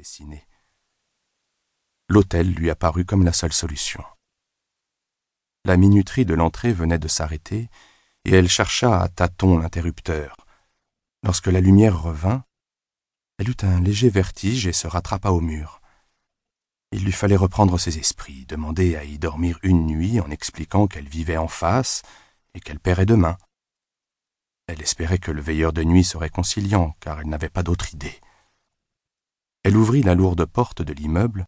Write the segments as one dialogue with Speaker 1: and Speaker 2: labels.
Speaker 1: dessinées. L'hôtel lui apparut comme la seule solution. La minuterie de l'entrée venait de s'arrêter, et elle chercha à tâtons l'interrupteur. Lorsque la lumière revint, elle eut un léger vertige et se rattrapa au mur. Il lui fallait reprendre ses esprits, demander à y dormir une nuit en expliquant qu'elle vivait en face et qu'elle paierait demain. Elle espérait que le veilleur de nuit serait conciliant, car elle n'avait pas d'autre idée. Elle ouvrit la lourde porte de l'immeuble,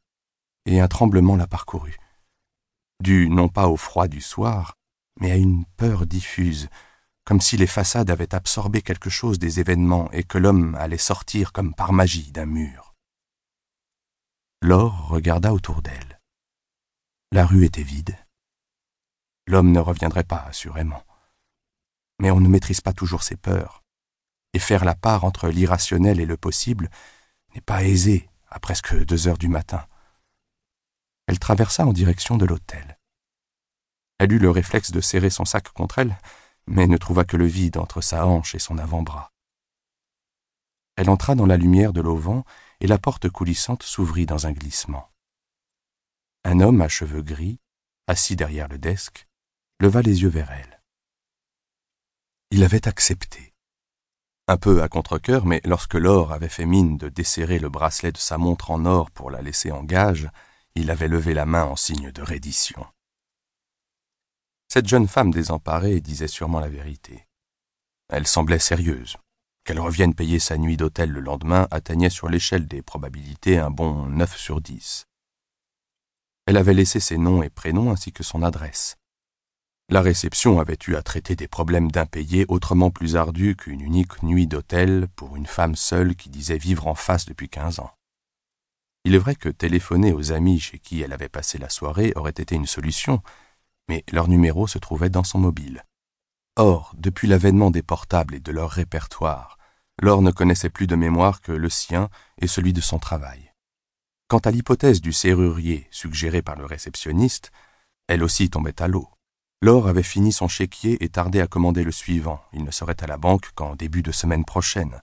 Speaker 1: et un tremblement la parcourut, dû non pas au froid du soir, mais à une peur diffuse, comme si les façades avaient absorbé quelque chose des événements et que l'homme allait sortir comme par magie d'un mur. Laure regarda autour d'elle. La rue était vide. L'homme ne reviendrait pas, assurément mais on ne maîtrise pas toujours ses peurs. Et faire la part entre l'irrationnel et le possible n'est pas aisé à presque deux heures du matin. Elle traversa en direction de l'hôtel. Elle eut le réflexe de serrer son sac contre elle, mais ne trouva que le vide entre sa hanche et son avant-bras. Elle entra dans la lumière de l'auvent et la porte coulissante s'ouvrit dans un glissement. Un homme à cheveux gris, assis derrière le desk, leva les yeux vers elle. Il avait accepté. Un peu à contre-cœur, mais lorsque Laure avait fait mine de desserrer le bracelet de sa montre en or pour la laisser en gage, il avait levé la main en signe de reddition. Cette jeune femme désemparée disait sûrement la vérité. Elle semblait sérieuse. Qu'elle revienne payer sa nuit d'hôtel le lendemain atteignait sur l'échelle des probabilités un bon neuf sur dix. Elle avait laissé ses noms et prénoms ainsi que son adresse. La réception avait eu à traiter des problèmes d'impayés autrement plus ardus qu'une unique nuit d'hôtel pour une femme seule qui disait vivre en face depuis quinze ans. Il est vrai que téléphoner aux amis chez qui elle avait passé la soirée aurait été une solution, mais leur numéro se trouvait dans son mobile. Or, depuis l'avènement des portables et de leur répertoire, Laure ne connaissait plus de mémoire que le sien et celui de son travail. Quant à l'hypothèse du serrurier suggérée par le réceptionniste, elle aussi tombait à l'eau. Laure avait fini son chéquier et tardait à commander le suivant. Il ne serait à la banque qu'en début de semaine prochaine.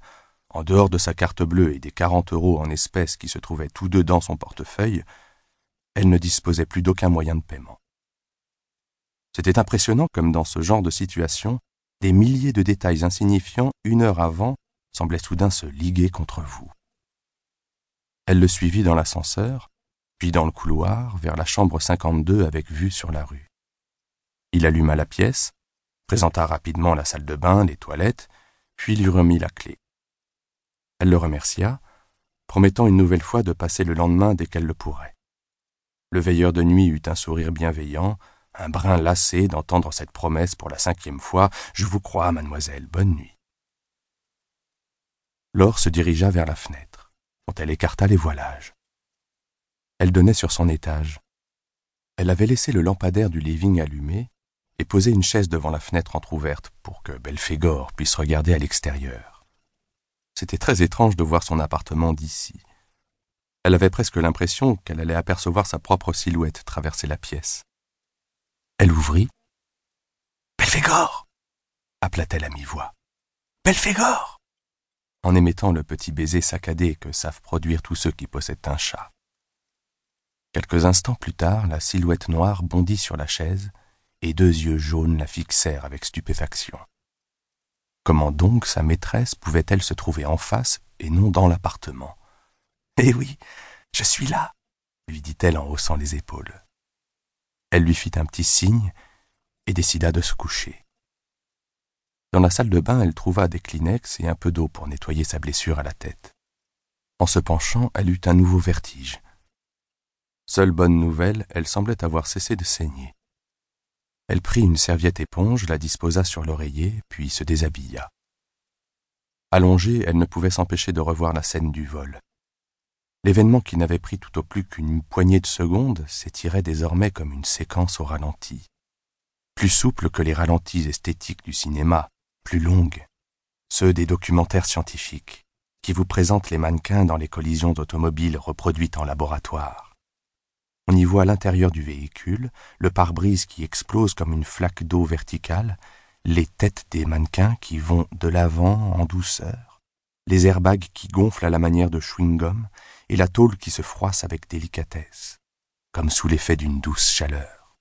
Speaker 1: En dehors de sa carte bleue et des quarante euros en espèces qui se trouvaient tous deux dans son portefeuille, elle ne disposait plus d'aucun moyen de paiement. C'était impressionnant comme dans ce genre de situation, des milliers de détails insignifiants, une heure avant, semblaient soudain se liguer contre vous. Elle le suivit dans l'ascenseur, puis dans le couloir, vers la chambre 52 avec vue sur la rue. Il alluma la pièce, présenta rapidement la salle de bain, les toilettes, puis lui remit la clé. Elle le remercia, promettant une nouvelle fois de passer le lendemain dès qu'elle le pourrait. Le veilleur de nuit eut un sourire bienveillant, un brin lassé d'entendre cette promesse pour la cinquième fois. Je vous crois, mademoiselle, bonne nuit. Laure se dirigea vers la fenêtre, dont elle écarta les voilages. Elle donnait sur son étage. Elle avait laissé le lampadaire du living allumé, et posait une chaise devant la fenêtre entr'ouverte pour que Belphégor puisse regarder à l'extérieur. C'était très étrange de voir son appartement d'ici. Elle avait presque l'impression qu'elle allait apercevoir sa propre silhouette traverser la pièce. Elle ouvrit. Belphégor appela-t-elle à mi-voix. Belphégor en émettant le petit baiser saccadé que savent produire tous ceux qui possèdent un chat. Quelques instants plus tard, la silhouette noire bondit sur la chaise et deux yeux jaunes la fixèrent avec stupéfaction. Comment donc sa maîtresse pouvait-elle se trouver en face et non dans l'appartement? Eh oui, je suis là, lui dit-elle en haussant les épaules. Elle lui fit un petit signe et décida de se coucher. Dans la salle de bain, elle trouva des Kleenex et un peu d'eau pour nettoyer sa blessure à la tête. En se penchant, elle eut un nouveau vertige. Seule bonne nouvelle, elle semblait avoir cessé de saigner. Elle prit une serviette éponge, la disposa sur l'oreiller, puis se déshabilla. Allongée, elle ne pouvait s'empêcher de revoir la scène du vol. L'événement qui n'avait pris tout au plus qu'une poignée de secondes s'étirait désormais comme une séquence au ralenti. Plus souple que les ralentis esthétiques du cinéma, plus longue, ceux des documentaires scientifiques, qui vous présentent les mannequins dans les collisions d'automobiles reproduites en laboratoire. On y voit l'intérieur du véhicule, le pare-brise qui explose comme une flaque d'eau verticale, les têtes des mannequins qui vont de l'avant en douceur, les airbags qui gonflent à la manière de chewing-gum, et la tôle qui se froisse avec délicatesse, comme sous l'effet d'une douce chaleur.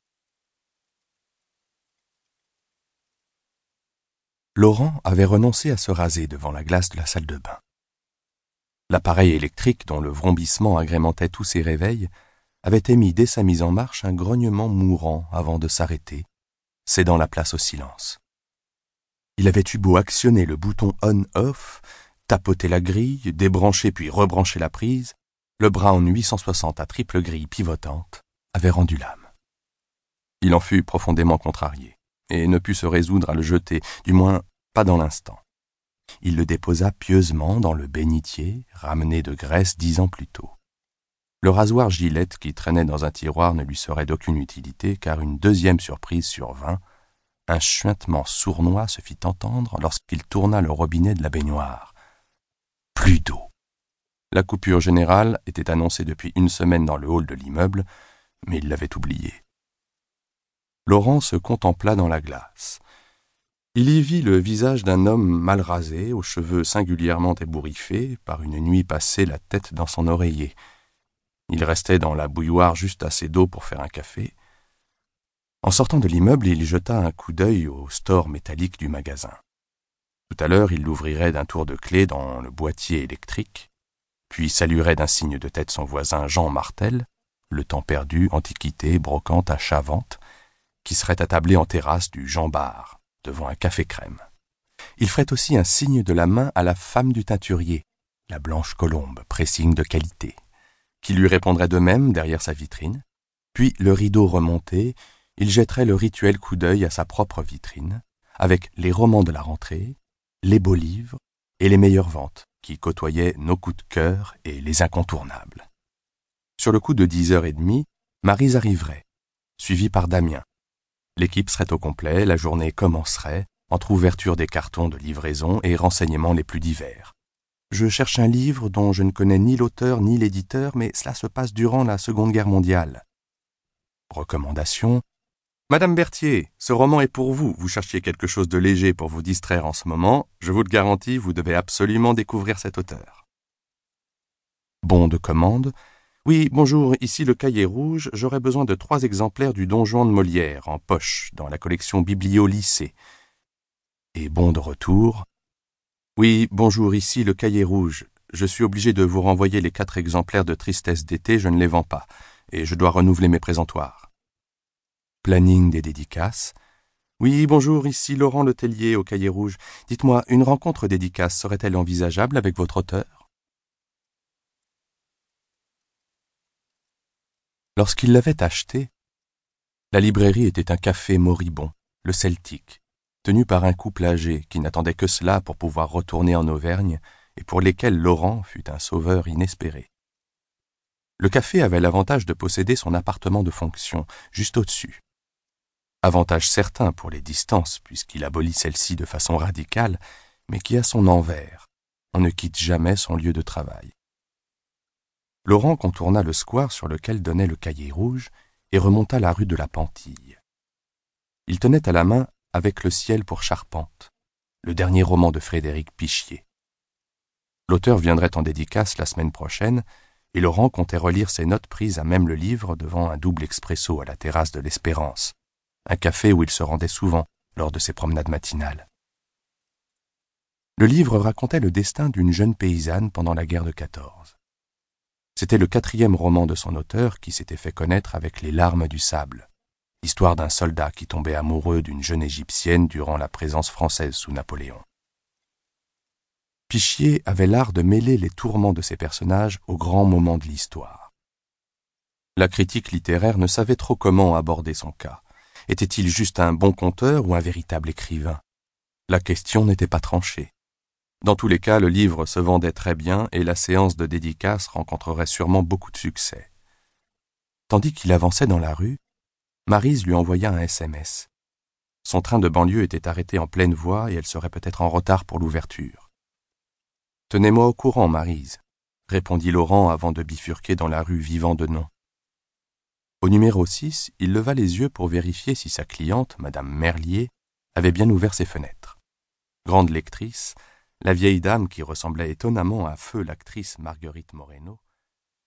Speaker 1: Laurent avait renoncé à se raser devant la glace de la salle de bain. L'appareil électrique dont le vrombissement agrémentait tous ses réveils avait émis dès sa mise en marche un grognement mourant avant de s'arrêter, cédant la place au silence. Il avait eu beau actionner le bouton on-off, tapoter la grille, débrancher puis rebrancher la prise, le Brown 860 à triple grille pivotante avait rendu l'âme. Il en fut profondément contrarié, et ne put se résoudre à le jeter, du moins pas dans l'instant. Il le déposa pieusement dans le bénitier, ramené de Grèce dix ans plus tôt. Le rasoir Gillette qui traînait dans un tiroir ne lui serait d'aucune utilité, car une deuxième surprise survint, un chuintement sournois se fit entendre lorsqu'il tourna le robinet de la baignoire. Plus d'eau. La coupure générale était annoncée depuis une semaine dans le hall de l'immeuble, mais il l'avait oublié. Laurent se contempla dans la glace. Il y vit le visage d'un homme mal rasé, aux cheveux singulièrement ébouriffés, par une nuit passée la tête dans son oreiller. Il restait dans la bouilloire juste assez d'eau pour faire un café. En sortant de l'immeuble, il jeta un coup d'œil au store métallique du magasin. Tout à l'heure, il l'ouvrirait d'un tour de clé dans le boîtier électrique, puis saluerait d'un signe de tête son voisin Jean Martel, le temps perdu, antiquité, brocante, achat-vente, qui serait attablé en terrasse du Jean Bar, devant un café crème. Il ferait aussi un signe de la main à la femme du teinturier, la blanche colombe, pressing de qualité, qui lui répondrait de même derrière sa vitrine, puis le rideau remonté, il jetterait le rituel coup d'œil à sa propre vitrine, avec les romans de la rentrée, les beaux livres et les meilleures ventes qui côtoyaient nos coups de cœur et les incontournables. Sur le coup de dix heures et demie, Marise arriverait, suivie par Damien. L'équipe serait au complet, la journée commencerait, entre ouverture des cartons de livraison et renseignements les plus divers. Je cherche un livre dont je ne connais ni l'auteur ni l'éditeur, mais cela se passe durant la Seconde Guerre mondiale. Recommandation Madame Berthier, ce roman est pour vous. Vous cherchiez quelque chose de léger pour vous distraire en ce moment. Je vous le garantis, vous devez absolument découvrir cet auteur. Bon de commande. Oui, bonjour, ici le cahier rouge. J'aurais besoin de trois exemplaires du Donjon de Molière en poche dans la collection Biblio Lycée. Et bon de retour. Oui, bonjour, ici le cahier rouge. Je suis obligé de vous renvoyer les quatre exemplaires de Tristesse d'été, je ne les vends pas, et je dois renouveler mes présentoirs. Planning des dédicaces. Oui, bonjour, ici Laurent Letellier au Cahier Rouge. Dites-moi, une rencontre dédicace serait-elle envisageable avec votre auteur? Lorsqu'il l'avait acheté, la librairie était un café moribond, le Celtique, tenu par un couple âgé qui n'attendait que cela pour pouvoir retourner en Auvergne et pour lesquels Laurent fut un sauveur inespéré. Le café avait l'avantage de posséder son appartement de fonction, juste au-dessus avantage certain pour les distances puisqu'il abolit celle-ci de façon radicale, mais qui a son envers. On ne quitte jamais son lieu de travail. Laurent contourna le square sur lequel donnait le cahier rouge et remonta la rue de la Pantille. Il tenait à la main Avec le ciel pour charpente, le dernier roman de Frédéric Pichier. L'auteur viendrait en dédicace la semaine prochaine, et Laurent comptait relire ses notes prises à même le livre devant un double expresso à la terrasse de l'Espérance, un café où il se rendait souvent lors de ses promenades matinales. Le livre racontait le destin d'une jeune paysanne pendant la guerre de 14. C'était le quatrième roman de son auteur qui s'était fait connaître avec Les larmes du sable, histoire d'un soldat qui tombait amoureux d'une jeune égyptienne durant la présence française sous Napoléon. Pichier avait l'art de mêler les tourments de ses personnages aux grands moments de l'histoire. La critique littéraire ne savait trop comment aborder son cas. Était-il juste un bon conteur ou un véritable écrivain? La question n'était pas tranchée. Dans tous les cas, le livre se vendait très bien et la séance de dédicace rencontrerait sûrement beaucoup de succès. Tandis qu'il avançait dans la rue, Marise lui envoya un SMS. Son train de banlieue était arrêté en pleine voie et elle serait peut-être en retard pour l'ouverture. Tenez-moi au courant, Marise, répondit Laurent avant de bifurquer dans la rue vivant de nom. Au numéro 6, il leva les yeux pour vérifier si sa cliente, Madame Merlier, avait bien ouvert ses fenêtres. Grande lectrice, la vieille dame qui ressemblait étonnamment à feu l'actrice Marguerite Moreno